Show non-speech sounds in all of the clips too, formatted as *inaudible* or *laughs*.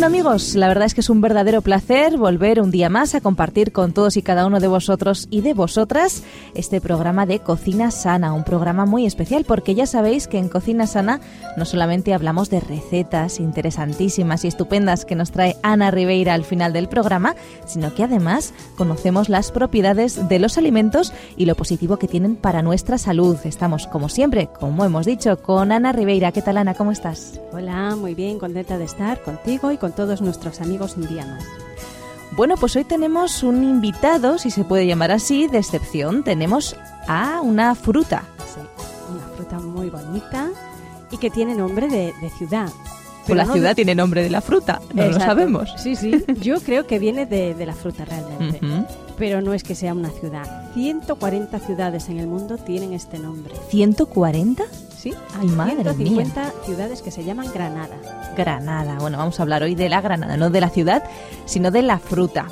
Bueno amigos, la verdad es que es un verdadero placer volver un día más a compartir con todos y cada uno de vosotros y de vosotras este programa de Cocina Sana, un programa muy especial porque ya sabéis que en Cocina Sana no solamente hablamos de recetas interesantísimas y estupendas que nos trae Ana Ribeira al final del programa, sino que además conocemos las propiedades de los alimentos y lo positivo que tienen para nuestra salud. Estamos como siempre, como hemos dicho, con Ana Ribeira. ¿Qué tal Ana? ¿Cómo estás? Hola, muy bien, contenta de estar contigo y con todos nuestros amigos un día más. Bueno, pues hoy tenemos un invitado, si se puede llamar así, de excepción. Tenemos a una fruta. Sí, una fruta muy bonita y que tiene nombre de, ciudad. Pues la ciudad tiene nombre de la fruta, no lo sabemos. Sí, sí, yo creo que viene de, la fruta realmente. Pero no es que sea una ciudad. 140 ciudades en el mundo tienen este nombre. ¿140? Sí, hay Madre 150 ciudades que se llaman Granada. Granada. Bueno, vamos a hablar hoy de la Granada, no de la ciudad, sino de la fruta.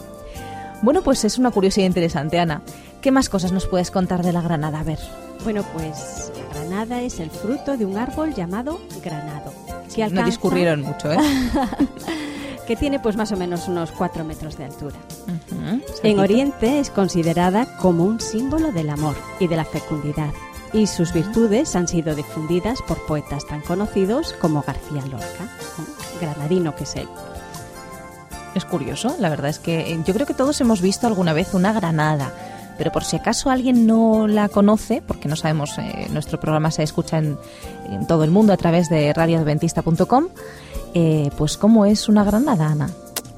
Bueno, pues es una curiosidad interesante, Ana. ¿Qué más cosas nos puedes contar de la Granada? A ver. Bueno, pues la Granada es el fruto de un árbol llamado granado. Que No discurrieron mucho, ¿eh? *laughs* que tiene pues más o menos unos 4 metros de altura. En Oriente es considerada como un símbolo del amor y de la fecundidad y sus virtudes han sido difundidas por poetas tan conocidos como García Lorca, granadino que es él. Es curioso, la verdad es que eh, yo creo que todos hemos visto alguna vez una granada, pero por si acaso alguien no la conoce, porque no sabemos, eh, nuestro programa se escucha en, todo el mundo a través de radioadventista.com, eh, pues ¿cómo es una granada, Ana?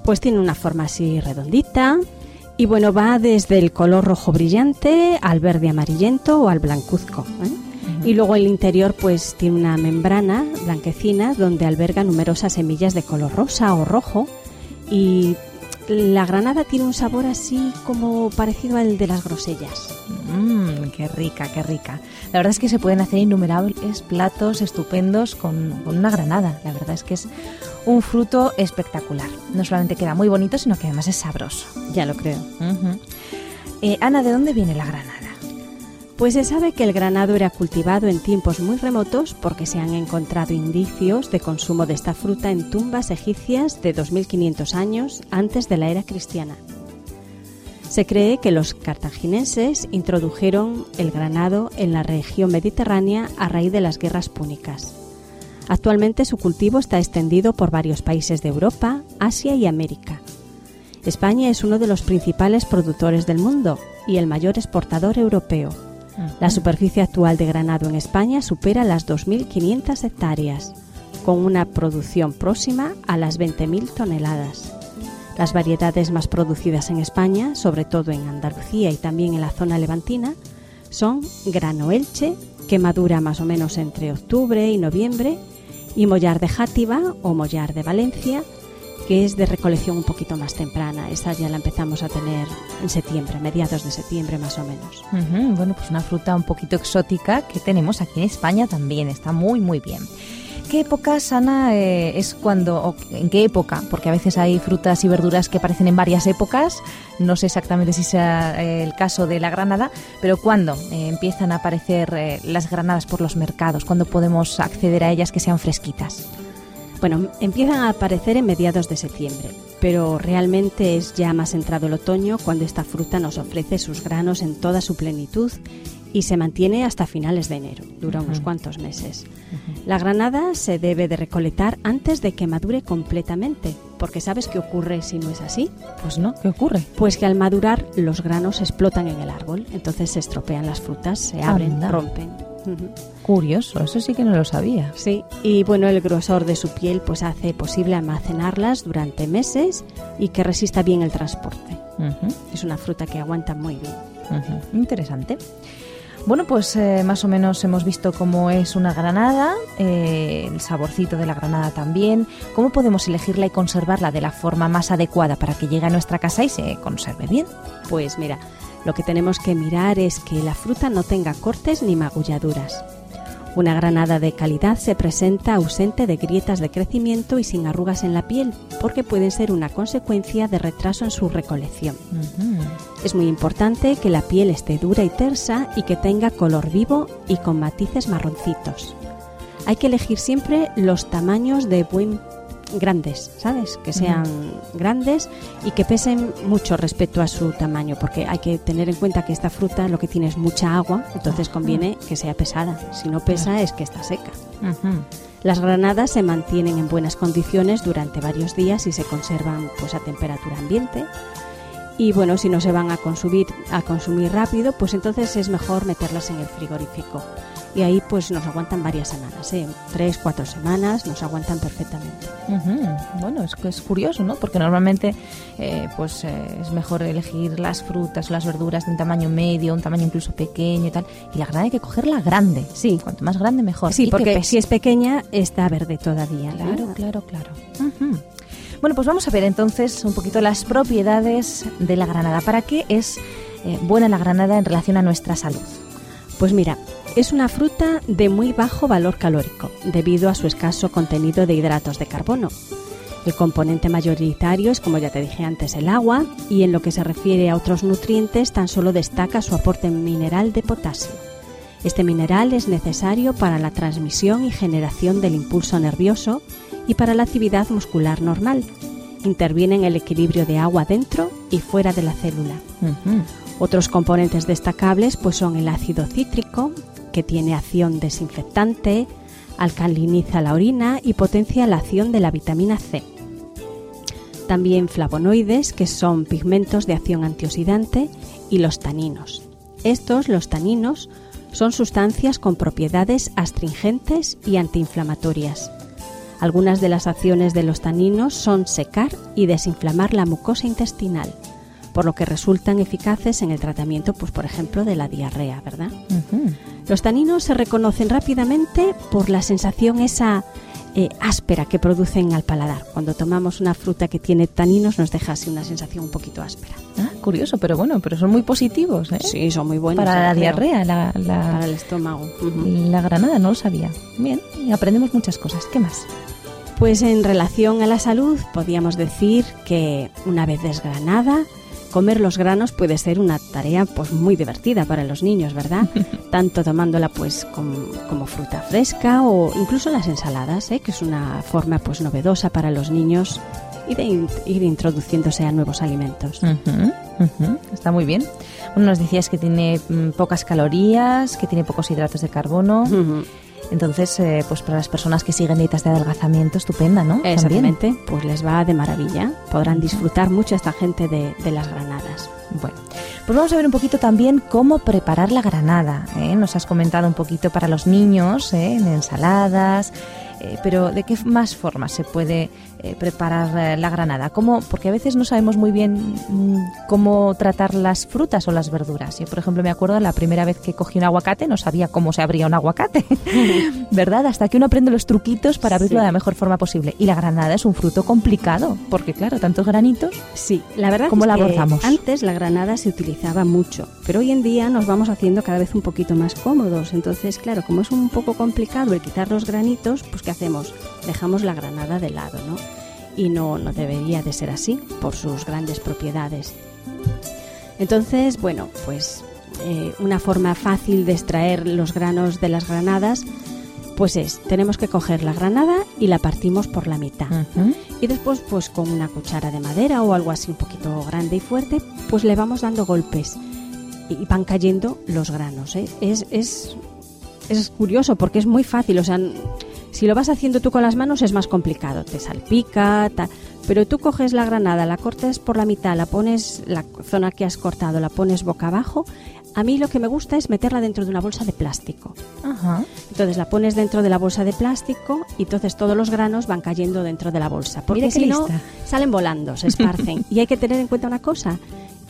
Pues tiene una forma así redondita, y bueno, va desde el color rojo brillante al verde amarillento o al blancuzco. ¿eh? Y luego el interior pues tiene una membrana blanquecina donde alberga numerosas semillas de color rosa o rojo y la granada tiene un sabor así como parecido al de las grosellas. Mmm, qué rica, qué rica. La verdad es que se pueden hacer innumerables platos estupendos con, una granada. La verdad es que es un fruto espectacular. No solamente queda muy bonito, sino que además es sabroso. Ya lo creo. Eh, Ana, ¿de dónde viene la granada? Pues se sabe que el granado era cultivado en tiempos muy remotos porque se han encontrado indicios de consumo de esta fruta en tumbas egipcias de 2500 años antes de la era cristiana. Se cree que los cartagineses introdujeron el granado en la región mediterránea a raíz de las guerras púnicas. Actualmente su cultivo está extendido por varios países de Europa, Asia y América. España es uno de los principales productores del mundo y el mayor exportador europeo. La superficie actual de granado en España supera las 2.500 hectáreas, con una producción próxima a las 20.000 toneladas. Las variedades más producidas en España, sobre todo en Andalucía y también en la zona levantina, son grano elche, que madura más o menos entre octubre y noviembre, y mollar de Játiva o mollar de Valencia, que es de recolección un poquito más temprana. Esa ya la empezamos a tener en septiembre, mediados de septiembre más o menos. Bueno, pues una fruta un poquito exótica que tenemos aquí en España también, está muy muy bien qué época, Sana, eh, es cuando, en qué época? Porque a veces hay frutas y verduras que aparecen en varias épocas, no sé exactamente si sea eh, el caso de la granada, pero ¿cuándo eh, empiezan a aparecer las granadas por los mercados? ¿Cuándo podemos acceder a ellas que sean fresquitas? Bueno, empiezan a aparecer en mediados de septiembre, pero realmente es ya más entrado el otoño cuando esta fruta nos ofrece sus granos en toda su plenitud y se mantiene hasta finales de enero, dura unos cuantos meses. La granada se debe de recolectar antes de que madure completamente, porque ¿sabes qué ocurre si no es así? Pues no, ¿qué ocurre? Pues que al madurar los granos explotan en el árbol, entonces se estropean las frutas, se abren, rompen. Curioso, eso sí que no lo sabía. Sí, y bueno, el grosor de su piel pues hace posible almacenarlas durante meses y que resista bien el transporte. Es una fruta que aguanta muy bien. Interesante. Bueno, pues eh, más o menos hemos visto cómo es una granada, eh, el saborcito de la granada también, cómo podemos elegirla y conservarla de la forma más adecuada para que llegue a nuestra casa y se conserve bien. Pues mira, lo que tenemos que mirar es que la fruta no tenga cortes ni magulladuras. Una granada de calidad se presenta ausente de grietas de crecimiento y sin arrugas en la piel, porque pueden ser una consecuencia de retraso en su recolección. Es muy importante que la piel esté dura y tersa y que tenga color vivo y con matices marroncitos. Hay que elegir siempre los tamaños de buen grandes, ¿sabes? Que sean grandes y que pesen mucho respecto a su tamaño, porque hay que tener en cuenta que esta fruta lo que tiene es mucha agua, entonces conviene que sea pesada. Si no pesa es que está seca. Las granadas se mantienen en buenas condiciones durante varios días y se conservan pues a temperatura ambiente. Y bueno, si no se van a consumir, a consumir rápido, pues entonces es mejor meterlas en el frigorífico y ahí pues nos aguantan varias semanas, ¿eh? tres, cuatro semanas nos aguantan perfectamente. Bueno, es, es curioso, ¿no? Porque normalmente eh, pues eh, es mejor elegir las frutas, las verduras de un tamaño medio, un tamaño incluso pequeño y tal. Y la granada hay que cogerla grande. Sí. Cuanto más grande mejor. Sí, porque si es pequeña está verde todavía. Claro, claro, claro. Bueno, pues vamos a ver entonces un poquito las propiedades de la granada. ¿Para qué es eh, buena la granada en relación a nuestra salud? Pues mira, es una fruta de muy bajo valor calórico, debido a su escaso contenido de hidratos de carbono. El componente mayoritario es, como ya te dije antes, el agua, y en lo que se refiere a otros nutrientes, tan solo destaca su aporte mineral de potasio. Este mineral es necesario para la transmisión y generación del impulso nervioso y para la actividad muscular normal. Interviene en el equilibrio de agua dentro y fuera de la célula. Otros componentes destacables pues son el ácido cítrico, que tiene acción desinfectante, alcaliniza la orina y potencia la acción de la vitamina C. También flavonoides, que son pigmentos de acción antioxidante, y los taninos. Estos, los taninos, son sustancias con propiedades astringentes y antiinflamatorias. Algunas de las acciones de los taninos son secar y desinflamar la mucosa intestinal, por lo que resultan eficaces en el tratamiento, pues por ejemplo, de la diarrea, ¿verdad? Los taninos se reconocen rápidamente por la sensación esa eh, áspera que producen al paladar. Cuando tomamos una fruta que tiene taninos nos deja así una sensación un poquito áspera. Ah, curioso, pero bueno, pero son muy positivos, ¿eh? Sí, son muy buenos. Para la diarrea, la, para el estómago. La granada no lo sabía. Bien, aprendemos muchas cosas. ¿Qué más? Pues en relación a la salud, podríamos decir que una vez desgranada, comer los granos puede ser una tarea pues muy divertida para los niños, ¿verdad? *laughs* Tanto tomándola pues como, fruta fresca o incluso las ensaladas, ¿eh? que es una forma pues novedosa para los niños y de ir introduciéndose a nuevos alimentos. Está muy bien. Bueno, nos decías que tiene mm, pocas calorías, que tiene pocos hidratos de carbono. Entonces, eh, pues para las personas que siguen dietas de adelgazamiento, estupenda, ¿no? Exactamente, pues les va de maravilla. Podrán disfrutar mucho esta gente de, las granadas. Bueno, pues vamos a ver un poquito también cómo preparar la granada. ¿eh? Nos has comentado un poquito para los niños, ¿eh? en ensaladas, eh, pero ¿de qué más formas se puede eh, preparar eh, la granada? ¿Cómo? Porque a veces no sabemos muy bien mm, cómo tratar las frutas o las verduras. Yo, por ejemplo, me acuerdo la primera vez que cogí un aguacate, no sabía cómo se abría un aguacate, *laughs* ¿verdad? Hasta que uno aprende los truquitos para abrirlo de la mejor forma posible. Y la granada es un fruto complicado, porque claro, tantos granitos. Sí, la verdad ¿Cómo es la que abordamos? antes la granada se utilizaba mucho, pero hoy en día nos vamos haciendo cada vez un poquito más cómodos. Entonces, claro, como es un poco complicado el quitar los granitos, pues ¿qué hacemos? Dejamos la granada de lado, ¿no? Y no, no debería de ser así por sus grandes propiedades. Entonces, bueno, pues eh, una forma fácil de extraer los granos de las granadas, pues es, tenemos que coger la granada y la partimos por la mitad. Y después, pues con una cuchara de madera o algo así un poquito grande y fuerte, pues le vamos dando golpes y van cayendo los granos. ¿eh? Es, es, es curioso porque es muy fácil, o sea, si lo vas haciendo tú con las manos es más complicado, te salpica, pero tú coges la granada, la cortas por la mitad, la pones, la zona que has cortado, la pones boca abajo. A mí lo que me gusta es meterla dentro de una bolsa de plástico. Entonces la pones dentro de la bolsa de plástico y entonces todos los granos van cayendo dentro de la bolsa. Porque si no, salen volando, se esparcen. *laughs* y hay que tener en cuenta una cosa,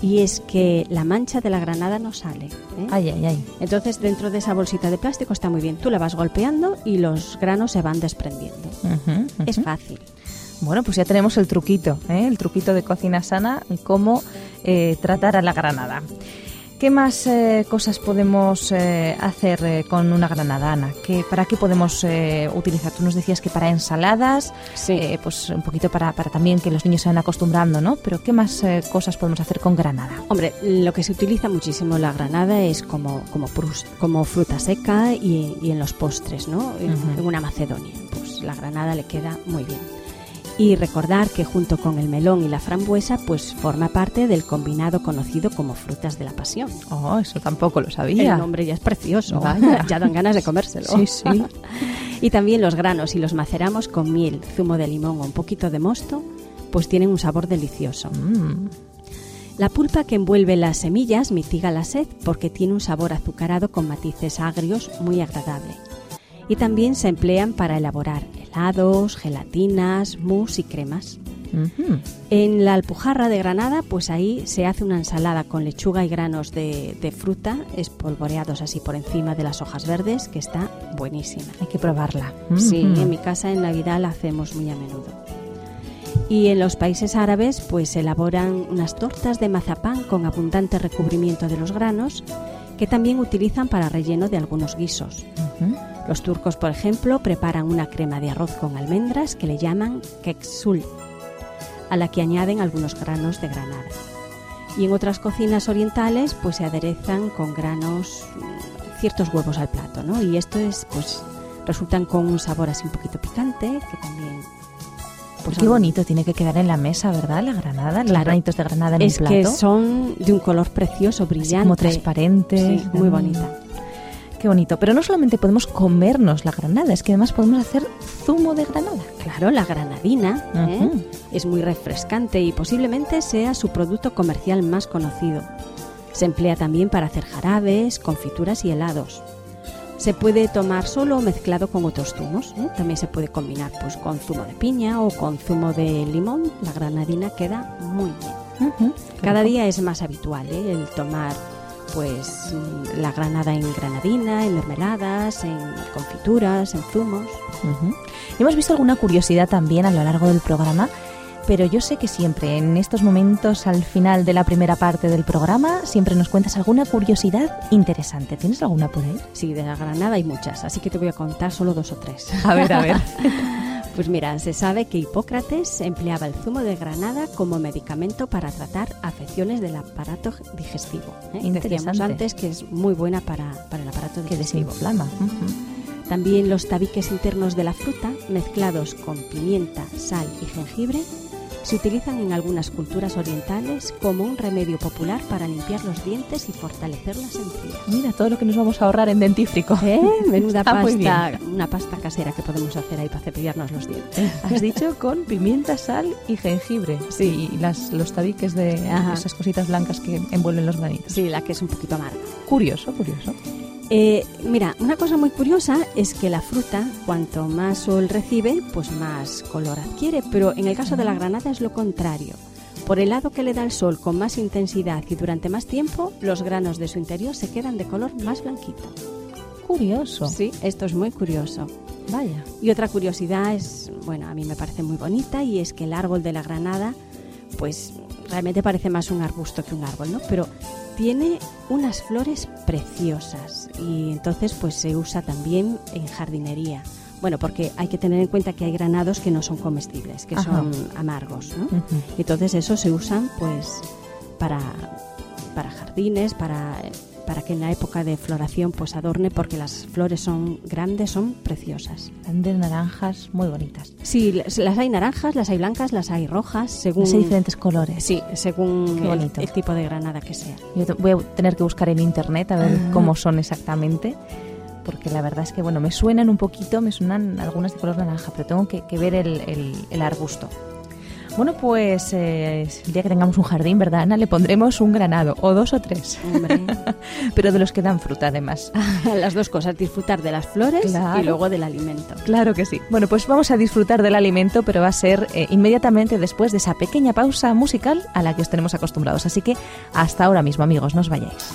y es que la mancha de la granada no sale. ¿eh? Ay, ay, ay. Entonces dentro de esa bolsita de plástico está muy bien. Tú la vas golpeando y los granos se van desprendiendo. Es fácil. Bueno, pues ya tenemos el truquito, ¿eh? el truquito de cocina sana, cómo eh, tratar a la granada. ¿Qué más eh, cosas podemos eh, hacer eh, con una granada, Ana? ¿Qué, ¿Para qué podemos utilizar? Tú nos decías que para ensaladas, pues un poquito para, para, también que los niños se vayan acostumbrando, ¿no? Pero ¿qué más cosas podemos hacer con granada? Hombre, lo que se utiliza muchísimo la granada es como, como, como fruta seca y, en los postres, ¿no? en una macedonia. Pues la granada le queda muy bien y recordar que junto con el melón y la frambuesa pues forma parte del combinado conocido como frutas de la pasión. Oh, eso tampoco lo sabía. El nombre ya es precioso, *laughs* ya dan ganas de comérselo. Sí, sí. *laughs* y también los granos, si los maceramos con miel, zumo de limón o un poquito de mosto, pues tienen un sabor delicioso. Mm. La pulpa que envuelve las semillas mitiga la sed porque tiene un sabor azucarado con matices agrios muy agradable. Y también se emplean para elaborar helados, gelatinas, mousse y cremas. En la Alpujarra de Granada, pues ahí se hace una ensalada con lechuga y granos de, fruta espolvoreados así por encima de las hojas verdes, que está buenísima. Hay que probarla. Sí, en mi casa en Navidad la hacemos muy a menudo. Y en los países árabes, pues elaboran unas tortas de mazapán con abundante recubrimiento de los granos, que también utilizan para relleno de algunos guisos. Los turcos, por ejemplo, preparan una crema de arroz con almendras que le llaman keksul, a la que añaden algunos granos de granada. Y en otras cocinas orientales, pues se aderezan con granos, ciertos huevos al plato, ¿no? Y esto es, pues, resultan con un sabor así un poquito picante, que también pues Qué bonito tiene que quedar en la mesa, ¿verdad? La granada, los granitos de granada en es plato. Es que son de un color precioso, brillante. como transparente. Sí, muy bonita. Qué bonito. Pero no solamente podemos comernos la granada, es que además podemos hacer zumo de granada. Claro, la granadina ¿eh? es muy refrescante y posiblemente sea su producto comercial más conocido. Se emplea también para hacer jarabes, confituras y helados. Se puede tomar solo o mezclado con otros zumos. ¿eh? También se puede combinar pues, con zumo de piña o con zumo de limón. La granadina queda muy bien. Cada día es más habitual ¿eh? el tomar pues la granada en granadina, en mermeladas, en confituras, en zumos. Hemos visto alguna curiosidad también a lo largo del programa, pero yo sé que siempre en estos momentos al final de la primera parte del programa siempre nos cuentas alguna curiosidad interesante. ¿Tienes alguna por ahí? Sí, de la granada hay muchas, así que te voy a contar solo dos o tres. A ver, a ver. *laughs* Pues mira, se sabe que Hipócrates empleaba el zumo de granada como medicamento para tratar afecciones del aparato digestivo. ¿eh? Decíamos antes que es muy buena para, el aparato digestivo. Que desinflama. También los tabiques internos de la fruta, mezclados con pimienta, sal y jengibre, se utilizan en algunas culturas orientales como un remedio popular para limpiar los dientes y fortalecer las encías. Mira, todo lo que nos vamos a ahorrar en dentífrico. ¿Eh? Menuda *laughs* pasta, una pasta casera que podemos hacer ahí para cepillarnos los dientes. *laughs* Has dicho con pimienta, sal y jengibre. Sí. Y las, los tabiques de esas cositas blancas que envuelven los granitos. Sí, la que es un poquito amarga. Curioso, curioso. Eh, mira, una cosa muy curiosa es que la fruta, cuanto más sol recibe, pues más color adquiere, pero en el caso de la granada es lo contrario. Por el lado que le da el sol con más intensidad y durante más tiempo, los granos de su interior se quedan de color más blanquito. Curioso. Sí, esto es muy curioso. Vaya. Y otra curiosidad es, bueno, a mí me parece muy bonita y es que el árbol de la granada, pues realmente parece más un arbusto que un árbol, ¿no? Pero tiene unas flores preciosas y entonces pues se usa también en jardinería. Bueno, porque hay que tener en cuenta que hay granados que no son comestibles, que son amargos, ¿no? Entonces eso se usan pues para, para jardines, para para que en la época de floración pues adorne porque las flores son grandes, son preciosas. Grandes naranjas muy bonitas. Sí, las hay naranjas, las hay blancas, las hay rojas, según... hay diferentes colores. Sí, según el, tipo de granada que sea. Yo voy a tener que buscar en internet a ver cómo son exactamente porque la verdad es que bueno me suenan un poquito, me suenan algunas de color naranja, pero tengo que, ver el, el arbusto. Bueno, pues eh, el día que tengamos un jardín, ¿verdad, Ana? Le pondremos un granado, o dos o tres. Hombre. *laughs* Pero de los que dan fruta, además. *laughs* las dos cosas, disfrutar de las flores y luego del alimento. Claro que sí. Bueno, pues vamos a disfrutar del alimento, pero va a ser eh, inmediatamente después de esa pequeña pausa musical a la que os tenemos acostumbrados. Así que hasta ahora mismo, amigos, no os vayáis.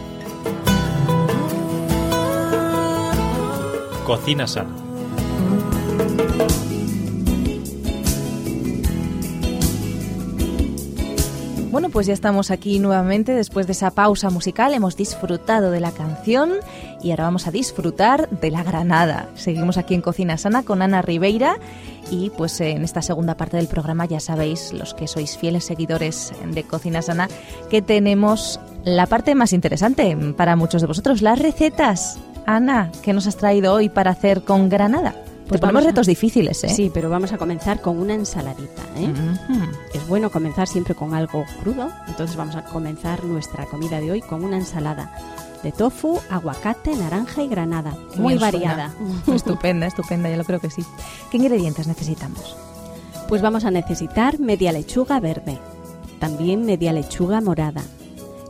Cocina sana. Bueno, pues ya estamos aquí nuevamente después de esa pausa musical. Hemos disfrutado de la canción y ahora vamos a disfrutar de la granada. Seguimos aquí en Cocina Sana con Ana Ribeira y pues en esta segunda parte del programa ya sabéis, los que sois fieles seguidores de Cocina Sana, que tenemos la parte más interesante para muchos de vosotros, las recetas. Ana, ¿qué nos has traído hoy para hacer con granada? Pues ponemos retos difíciles, ¿eh? Sí, pero vamos a comenzar con una ensaladita. ¿eh? Es bueno comenzar siempre con algo crudo, entonces vamos a comenzar nuestra comida de hoy con una ensalada de tofu, aguacate, naranja y granada. Muy variada. *laughs* estupenda, estupenda, yo lo creo que sí. ¿Qué ingredientes necesitamos? Pues vamos a necesitar media lechuga verde, también media lechuga morada,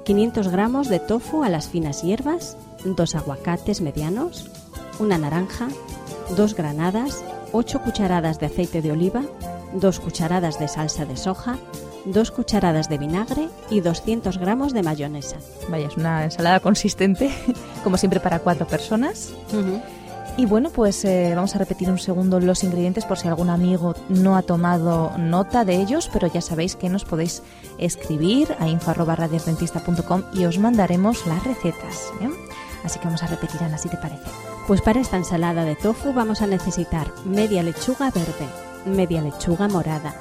500 gramos de tofu a las finas hierbas, dos aguacates medianos, una naranja, dos granadas, 8 cucharadas de aceite de oliva, 2 cucharadas de salsa de soja, 2 cucharadas de vinagre y 200 gramos de mayonesa. Vaya, es una ensalada consistente, *laughs* como siempre para cuatro personas. Y bueno, pues eh, vamos a repetir un segundo los ingredientes por si algún amigo no ha tomado nota de ellos, pero ya sabéis que nos podéis escribir a info.radiodentista.com y os mandaremos las recetas. ¿eh? Así que vamos a repetir, Ana, si te parece. Pues para esta ensalada de tofu vamos a necesitar media lechuga verde, media lechuga morada,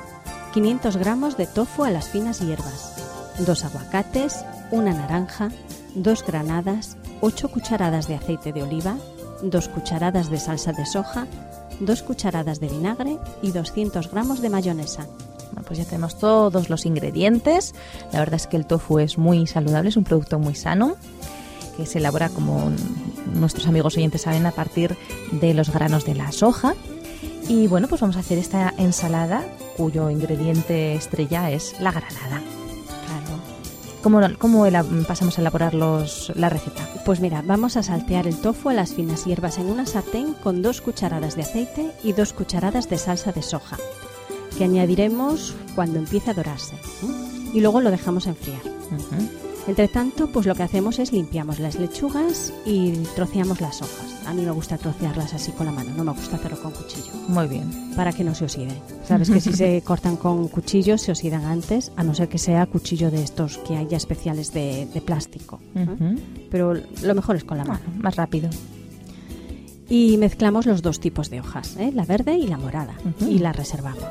500 gramos de tofu a las finas hierbas, dos aguacates, una naranja, dos granadas, 8 cucharadas de aceite de oliva, dos cucharadas de salsa de soja, dos cucharadas de vinagre y 200 gramos de mayonesa. Pues ya tenemos todos los ingredientes. La verdad es que el tofu es muy saludable, es un producto muy sano que se elabora, como nuestros amigos oyentes saben, a partir de los granos de la soja. Y bueno, pues vamos a hacer esta ensalada cuyo ingrediente estrella es la granada. ¿Cómo, cómo pasamos a elaborar los, la receta? Pues mira, vamos a saltear el tofu a las finas hierbas en una sartén con dos cucharadas de aceite y dos cucharadas de salsa de soja, que añadiremos cuando empiece a dorarse. Y luego lo dejamos enfriar. Entre tanto, pues lo que hacemos es limpiamos las lechugas y troceamos las hojas. A mí me gusta trocearlas así con la mano, no me gusta hacerlo con cuchillo. Muy bien. Para que no se oxiden. Sabes que si se *laughs* cortan con cuchillos se oxidan antes, a no ser que sea cuchillo de estos que hay ya especiales de, plástico. Pero lo mejor es con la mano. más rápido. Y mezclamos los dos tipos de hojas, ¿eh? la verde y la morada, y las reservamos.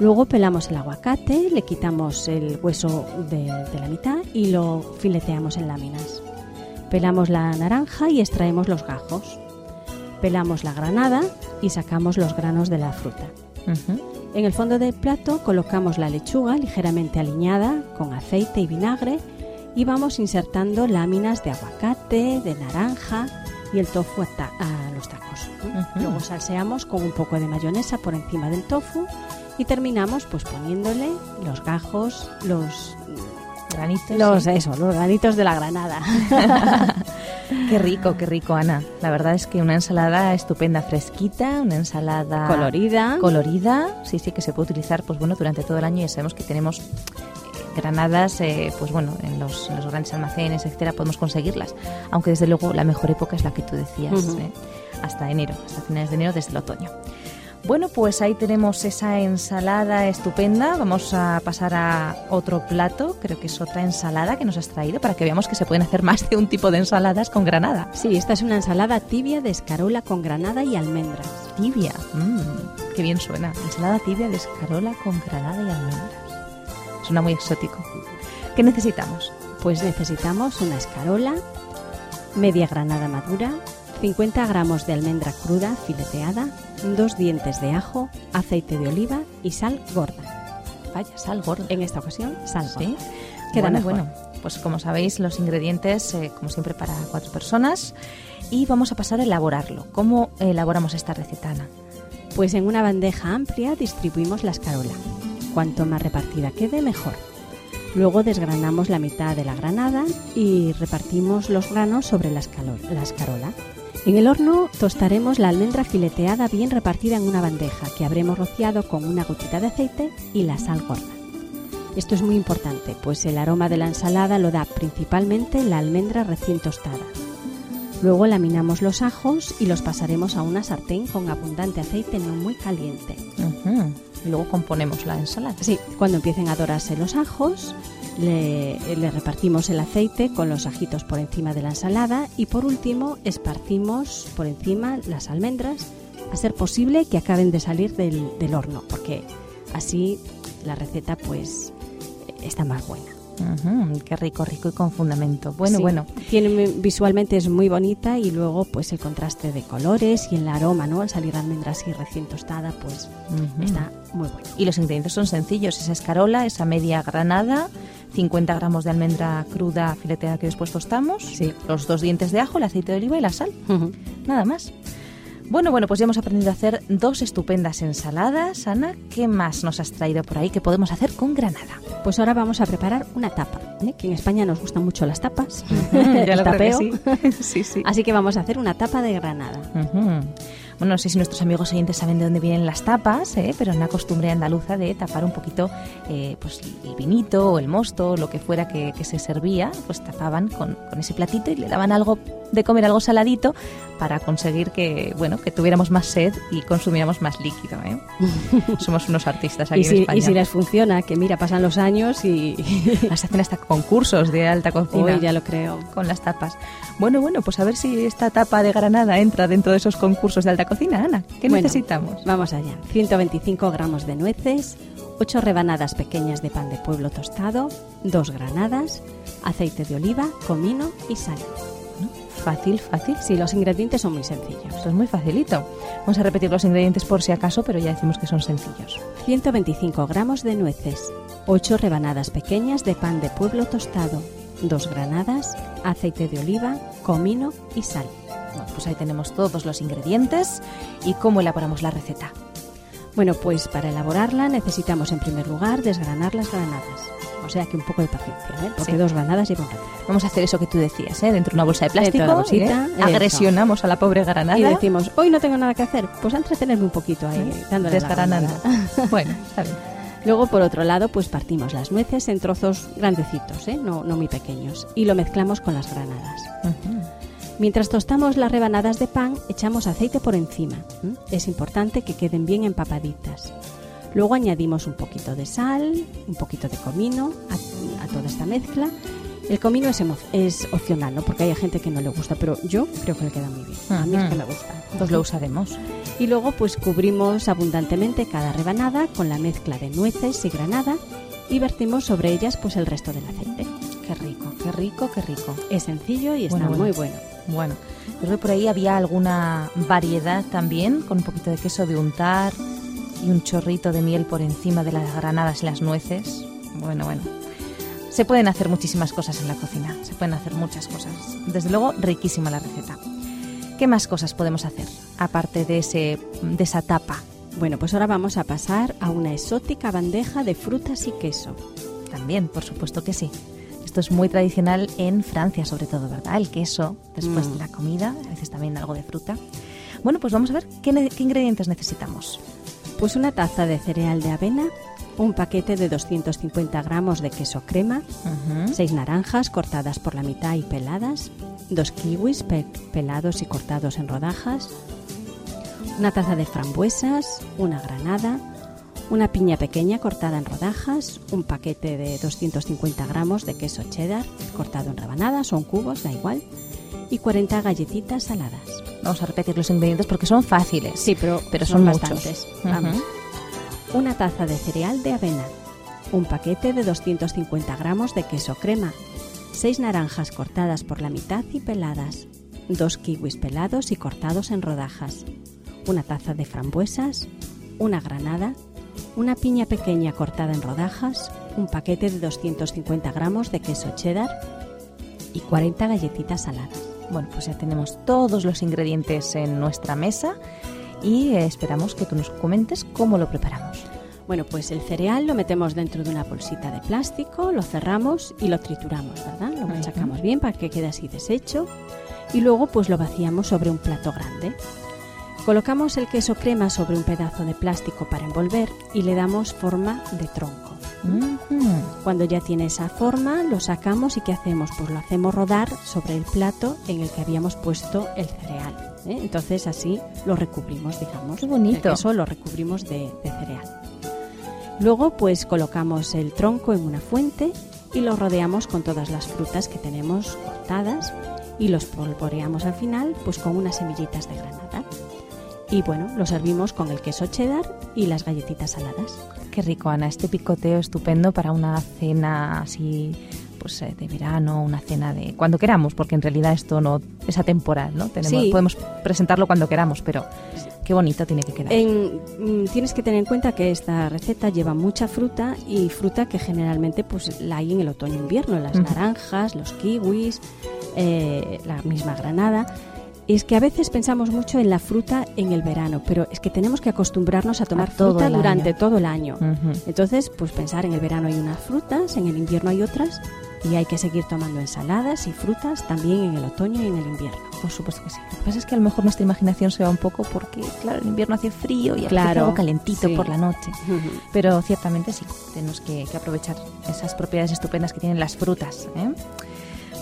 Luego pelamos el aguacate, le quitamos el hueso de, la mitad y lo fileteamos en láminas. Pelamos la naranja y extraemos los gajos. Pelamos la granada y sacamos los granos de la fruta. En el fondo del plato colocamos la lechuga ligeramente aliñada con aceite y vinagre y vamos insertando láminas de aguacate, de naranja y el tofu a, los tacos. Luego salseamos con un poco de mayonesa por encima del tofu y terminamos pues poniéndole los gajos, los granitos, los eso, los granitos de la granada. *laughs* qué rico, qué rico, Ana. La verdad es que una ensalada estupenda, fresquita, una ensalada colorida, colorida, sí, sí que se puede utilizar, pues bueno, durante todo el año. Ya sabemos que tenemos eh, granadas, eh, pues bueno, en los, los, grandes almacenes, etcétera, podemos conseguirlas. Aunque desde luego la mejor época es la que tú decías, eh, hasta enero, hasta finales de enero, desde el otoño. Bueno, pues ahí tenemos esa ensalada estupenda. Vamos a pasar a otro plato, creo que es otra ensalada que nos has traído para que veamos que se pueden hacer *laughs* más de un tipo de ensaladas con granada. Sí, esta es una ensalada tibia de escarola con granada y almendras. Tibia, mm, qué bien suena. Ensalada tibia de escarola con granada y almendras. Suena muy exótico. ¿Qué necesitamos? Pues necesitamos una escarola, media granada madura, 50 gramos de almendra cruda fileteada, dos dientes de ajo, aceite de oliva y sal gorda. Vaya, sal gorda. En esta ocasión, sal gorda. Queda bueno. pues como sabéis, los ingredientes, eh, como siempre, para cuatro personas. Y vamos a pasar a elaborarlo. ¿Cómo elaboramos esta receta, Ana? Pues en una bandeja amplia distribuimos la escarola. Cuanto más repartida quede, mejor. Luego desgranamos la mitad de la granada y repartimos los granos sobre la, la escarola. En el horno tostaremos la almendra fileteada bien repartida en una bandeja que habremos rociado con una gotita de aceite y la sal gorda. Esto es muy importante, pues el aroma de la ensalada lo da principalmente la almendra recién tostada. Luego laminamos los ajos y los pasaremos a una sartén con abundante aceite no muy caliente. Y luego componemos la ensalada. Sí, cuando empiecen a dorarse los ajos, le, repartimos el aceite con los ajitos por encima de la ensalada y por último esparcimos por encima las almendras, a ser posible que acaben de salir del, del horno, porque así la receta pues está más buena. Qué rico, rico y con fundamento. Bueno, bueno. Tiene, visualmente es muy bonita y luego pues el contraste de colores y el aroma, ¿no? Al salir almendra así recién tostada, pues está muy bueno. Y los ingredientes son sencillos, esa escarola, esa media granada, 50 gramos de almendra cruda fileteada que después tostamos, sí. los dos dientes de ajo, el aceite de oliva y la sal. Nada más. Bueno, bueno, pues ya hemos aprendido a hacer dos estupendas ensaladas. Ana, ¿qué más nos has traído por ahí que podemos hacer con granada? Pues ahora vamos a preparar una tapa, ¿eh? que en España nos gustan mucho las tapas. *laughs* ya lo tapeo. *laughs* sí. sí, Así que vamos a hacer una tapa de granada. Bueno, no sé si nuestros amigos oyentes saben de dónde vienen las tapas, ¿eh? pero una costumbre andaluza de tapar un poquito eh, pues el vinito o el mosto, lo que fuera que, se servía, pues tapaban con, ese platito y le daban algo de comer, algo saladito, para conseguir que, bueno, que tuviéramos más sed y consumiéramos más líquido. ¿eh? *laughs* Somos unos artistas aquí y si, en España. Y si les funciona, que mira, pasan los años y... *laughs* hacen hasta concursos de alta cocina. ya lo creo. Con las tapas. Bueno, bueno, pues a ver si esta tapa de granada entra dentro de esos concursos de alta cocina cocina, Ana? ¿Qué necesitamos? Vamos allá. 125 gramos de nueces, 8 rebanadas pequeñas de pan de pueblo tostado, 2 granadas, aceite de oliva, comino y sal. Fácil, fácil. Sí, los ingredientes son muy sencillos. Esto es muy facilito. Vamos a repetir los ingredientes por si acaso, pero ya decimos que son sencillos. 125 gramos de nueces, 8 rebanadas pequeñas de pan de pueblo tostado, 2 granadas, aceite de oliva, comino y sal pues ahí tenemos todos los ingredientes y cómo elaboramos la receta. Bueno, pues para elaborarla necesitamos en primer lugar desgranar las granadas. O sea que un poco de paciencia, ¿eh? porque dos granadas llevan. Vamos a hacer eso que tú decías, ¿eh? dentro de una bolsa de plástico. De bolsita, ¿eh? Agresionamos a la pobre granada. Y decimos, hoy no tengo nada que hacer, pues a entretenerme un poquito ahí, ¿Eh? dándole Desgranando. *laughs* bueno, está bien. Luego, por otro lado, pues partimos las nueces en trozos grandecitos, ¿eh? no, no muy pequeños, y lo mezclamos con las granadas. Mientras tostamos las rebanadas de pan, echamos aceite por encima. Es importante que queden bien empapaditas. Luego añadimos un poquito de sal, un poquito de comino a, toda esta mezcla. El comino es, es, opcional, ¿no? Porque hay gente que no le gusta, pero yo creo que le queda muy bien. A mí es que me gusta. Pues lo usaremos. Y luego pues cubrimos abundantemente cada rebanada con la mezcla de nueces y granada y vertimos sobre ellas pues el resto del aceite. Qué rico, qué rico, qué rico. Es sencillo y está muy bueno. Bueno, creo que por ahí había alguna variedad también, con un poquito de queso de untar y un chorrito de miel por encima de las granadas y las nueces. Bueno, bueno. Se pueden hacer muchísimas cosas en la cocina, se pueden hacer muchas cosas. Desde luego, riquísima la receta. ¿Qué más cosas podemos hacer aparte de, ese, de esa tapa? Bueno, pues ahora vamos a pasar a una exótica bandeja de frutas y queso. También, por supuesto que sí. Esto es muy tradicional en Francia, sobre todo, ¿verdad? El queso después de mm. la comida, a veces también algo de fruta. Bueno, pues vamos a ver qué, ingredientes necesitamos. Pues una taza de cereal de avena, un paquete de 250 gramos de queso crema, seis naranjas cortadas por la mitad y peladas, dos kiwis pelados y cortados en rodajas, una taza de frambuesas, una granada, una piña pequeña cortada en rodajas, un paquete de 250 gramos de queso cheddar cortado en rebanadas o en cubos, da igual, y 40 galletitas saladas. Vamos a repetir los ingredientes porque son fáciles. Sí, pero, pero son, bastantes. Vamos. Una taza de cereal de avena, un paquete de 250 gramos de queso crema, seis naranjas cortadas por la mitad y peladas, dos kiwis pelados y cortados en rodajas, una taza de frambuesas, una granada, una piña pequeña cortada en rodajas, un paquete de 250 gramos de queso cheddar y 40 galletitas saladas. Bueno, pues ya tenemos todos los ingredientes en nuestra mesa y esperamos que tú nos comentes cómo lo preparamos. Bueno, pues el cereal lo metemos dentro de una bolsita de plástico, lo cerramos y lo trituramos, ¿verdad? Lo machacamos bien para que quede así deshecho y luego pues lo vaciamos sobre un plato grande. Colocamos el queso crema sobre un pedazo de plástico para envolver y le damos forma de tronco. Cuando ya tiene esa forma, lo sacamos y ¿qué hacemos? Pues lo hacemos rodar sobre el plato en el que habíamos puesto el cereal. ¿eh? Entonces así lo recubrimos, digamos. Qué bonito. El queso lo recubrimos de, de cereal. Luego pues colocamos el tronco en una fuente y lo rodeamos con todas las frutas que tenemos cortadas y los polvoreamos al final pues con unas semillitas de granada. Y bueno, lo servimos con el queso cheddar y las galletitas saladas. Qué rico, Ana, este picoteo estupendo para una cena así pues eh, de verano, una cena de cuando queramos, porque en realidad esto no es atemporal, ¿no? Tenemos, Sí. Podemos presentarlo cuando queramos, pero qué bonito tiene que quedar. En- mm, tienes que tener en cuenta que esta receta lleva mucha fruta y fruta que generalmente pues la hay en el otoño-invierno, las Ujú. naranjas, los kiwis, eh, la misma granada. Es que a veces pensamos mucho en la fruta en el verano, pero es que tenemos que acostumbrarnos a tomar todo fruta durante año. todo el año. Ujú. Entonces, pues pensar en el verano hay unas frutas, en el invierno hay otras y hay que seguir tomando ensaladas y frutas también en el otoño y en el invierno. Por supuesto que sí. Lo que pasa es que a lo mejor nuestra imaginación se va un poco porque, claro, en invierno hace frío y hace Claro, algo calentito sí. por la noche. Pero ciertamente sí, tenemos que, que aprovechar esas propiedades estupendas que tienen las frutas. ¿eh?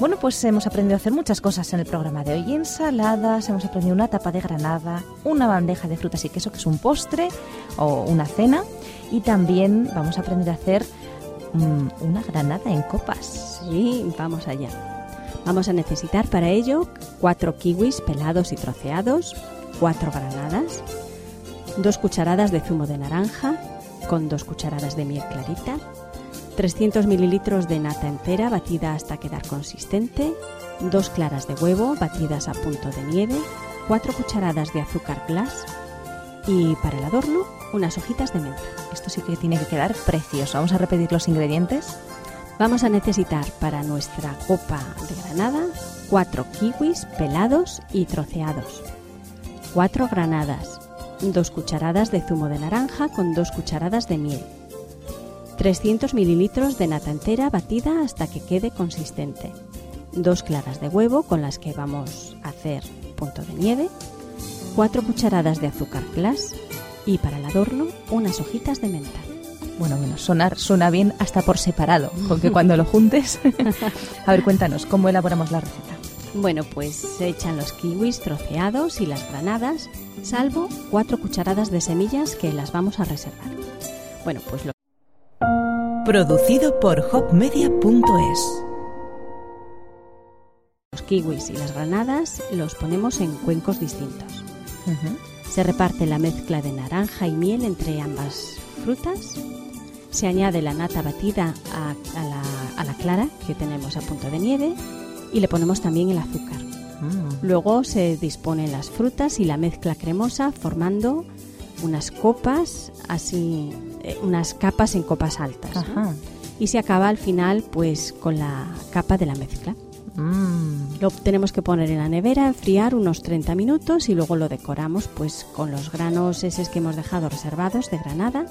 Bueno, pues hemos aprendido a hacer muchas cosas en el programa de hoy. Ensaladas, hemos aprendido una tapa de granada, una bandeja de frutas y queso, que es un postre o una cena. Y también vamos a aprender a hacer mm, una granada en copas. Sí, vamos allá. Vamos a necesitar para ello cuatro kiwis pelados y troceados, cuatro granadas, dos cucharadas de zumo de naranja con dos cucharadas de miel clarita, 300 mililitros de nata entera batida hasta quedar consistente, dos claras de huevo batidas a punto de nieve, cuatro cucharadas de azúcar glass y para el adorno unas hojitas de menta. Esto sí que tiene que quedar precioso. Vamos a repetir los ingredientes. Vamos a necesitar para nuestra copa de granada cuatro kiwis pelados y troceados, cuatro granadas, dos cucharadas de zumo de naranja con dos cucharadas de miel, 300 mililitros de nata entera batida hasta que quede consistente, dos claras de huevo con las que vamos a hacer punto de nieve, cuatro cucharadas de azúcar glass y para el adorno unas hojitas de menta. Bueno, bueno, sonar suena bien hasta por separado, con que *laughs* cuando lo juntes... *laughs* a ver, cuéntanos, ¿cómo elaboramos la receta? Bueno, pues se echan los kiwis troceados y las granadas, salvo cuatro cucharadas de semillas que las vamos a reservar. Bueno, pues lo- Producido por hopmedia.es. los kiwis y las granadas los ponemos en cuencos distintos. Se reparte la mezcla de naranja y miel entre ambas frutas. Se añade la nata batida a, a la, a la clara que tenemos a punto de nieve y le ponemos también el azúcar. Mm. Luego se disponen las frutas y la mezcla cremosa formando unas copas, así, eh, unas capas en copas altas. ¿no? Ajá. Y se acaba al final pues con la capa de la mezcla. Mm. Lo tenemos que poner en la nevera, enfriar unos 30 minutos y luego lo decoramos pues con los granos esos que hemos dejado reservados de granada.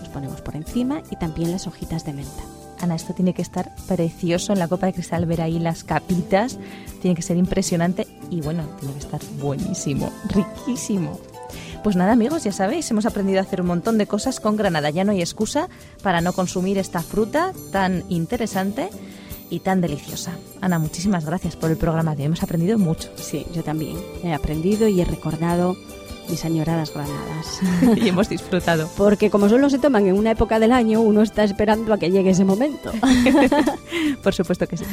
Los ponemos por encima y también las hojitas de menta. Ana, esto tiene que estar precioso en la copa de cristal, ver ahí las capitas, tiene que ser impresionante y bueno, tiene que estar buenísimo, riquísimo. Pues nada amigos, ya sabéis, hemos aprendido a hacer un montón de cosas con granada, ya no hay excusa para no consumir esta fruta tan interesante y tan deliciosa. Ana, muchísimas gracias por el programa de hoy, hemos aprendido mucho. Sí, yo también. He aprendido y he recordado mis añoradas granadas. *laughs* y hemos disfrutado. Porque como solo se toman en una época del año, uno está esperando a que llegue ese momento. *laughs* Por supuesto que sí.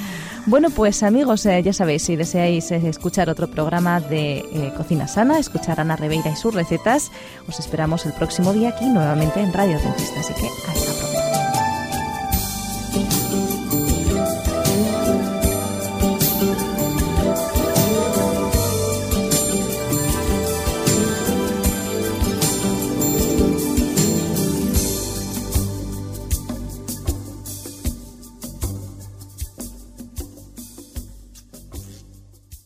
Bueno, pues amigos, eh, ya sabéis, si deseáis eh, escuchar otro programa de eh, Cocina Sana, escuchar a Ana Rebeira y sus recetas, os esperamos el próximo día aquí nuevamente en Radio Dentista. Así que hasta